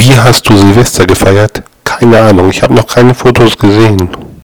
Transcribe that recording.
Wie hast du Silvester gefeiert? Keine Ahnung, ich habe noch keine Fotos gesehen.